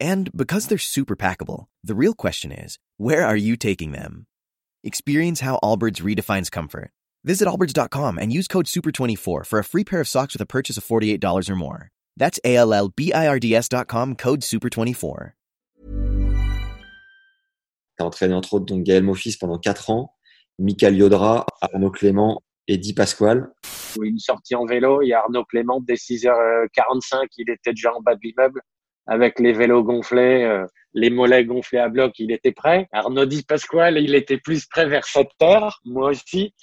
And because they're super packable, the real question is where are you taking them? Experience how Allbirds redefines comfort. Visit allbirds.com and use code SUPER24 for a free pair of socks with a purchase of $48 or more. That's A L L B I R D S.com code SUPER24. Tu as entraîné entre autres donc Gaël Mofis pendant 4 ans, Michael Yodra, Arnaud Clément et Di Pasquale. Une sortie en vélo, il y a Arnaud Clément dès 6h45, il était déjà en bas de l'immeuble avec les vélos gonflés, euh, les mollets gonflés à bloc, il était prêt. Arnaud Di Pasquale, il était plus prêt vers 7 heures, moi aussi.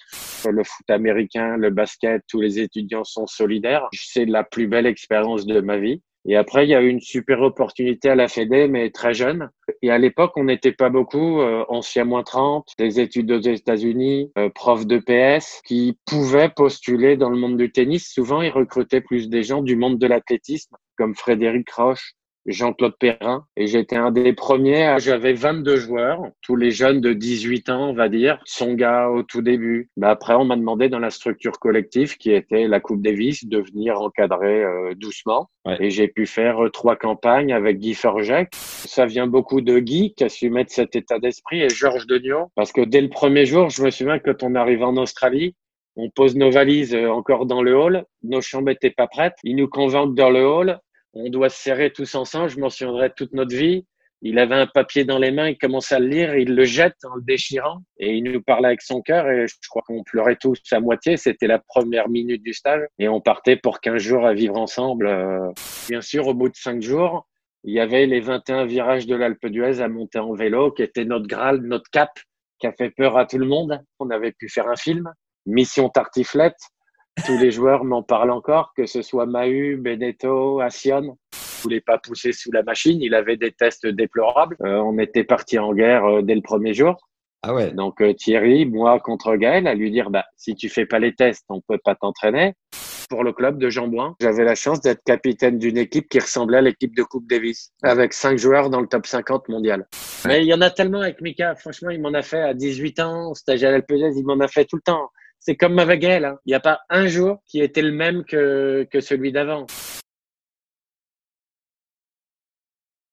Le foot américain, le basket, tous les étudiants sont solidaires. C'est la plus belle expérience de ma vie. Et après, il y a eu une super opportunité à la Fédé, mais très jeune. Et à l'époque, on n'était pas beaucoup, euh, ancien moins 30, des études aux États-Unis, euh, prof de PS, qui pouvaient postuler dans le monde du tennis. Souvent, ils recrutaient plus des gens du monde de l'athlétisme, comme Frédéric Roche, Jean-Claude Perrin et j'étais un des premiers. J'avais 22 joueurs, tous les jeunes de 18 ans, on va dire. Son gars au tout début. Mais après, on m'a demandé dans la structure collective qui était la Coupe Davis de venir encadrer euh, doucement. Et j'ai pu faire euh, trois campagnes avec Guy Forgec. Ça vient beaucoup de Guy qui a su mettre cet état d'esprit et Georges Degnaud. Parce que dès le premier jour, je me souviens que quand on arrive en Australie, on pose nos valises euh, encore dans le hall. Nos chambres étaient pas prêtes. Ils nous convainquent dans le hall on doit se serrer tous ensemble, je m'en souviendrai toute notre vie. Il avait un papier dans les mains, il commence à le lire, il le jette en le déchirant et il nous parlait avec son cœur et je crois qu'on pleurait tous à moitié. C'était la première minute du stage et on partait pour 15 jours à vivre ensemble. Euh, bien sûr, au bout de 5 jours, il y avait les 21 virages de l'Alpe d'Huez à monter en vélo qui était notre Graal, notre cap qui a fait peur à tout le monde. On avait pu faire un film, Mission Tartiflette, tous les joueurs m'en parlent encore, que ce soit Mahu, Beneteau, Assion. Voulait pas pousser sous la machine. Il avait des tests déplorables. Euh, on était parti en guerre euh, dès le premier jour. Ah ouais. Donc euh, Thierry, moi contre Gaël, à lui dire bah si tu fais pas les tests, on peut pas t'entraîner. Pour le club de Jean Bouin, j'avais la chance d'être capitaine d'une équipe qui ressemblait à l'équipe de Coupe Davis, avec cinq joueurs dans le top 50 mondial. Mais il y en a tellement avec Mika. Franchement, il m'en a fait à 18 ans, stage à l'LPGS, il m'en a fait tout le temps c'est comme elle. Hein. Il n'y a pas un jour qui était le même que, que celui d'avant.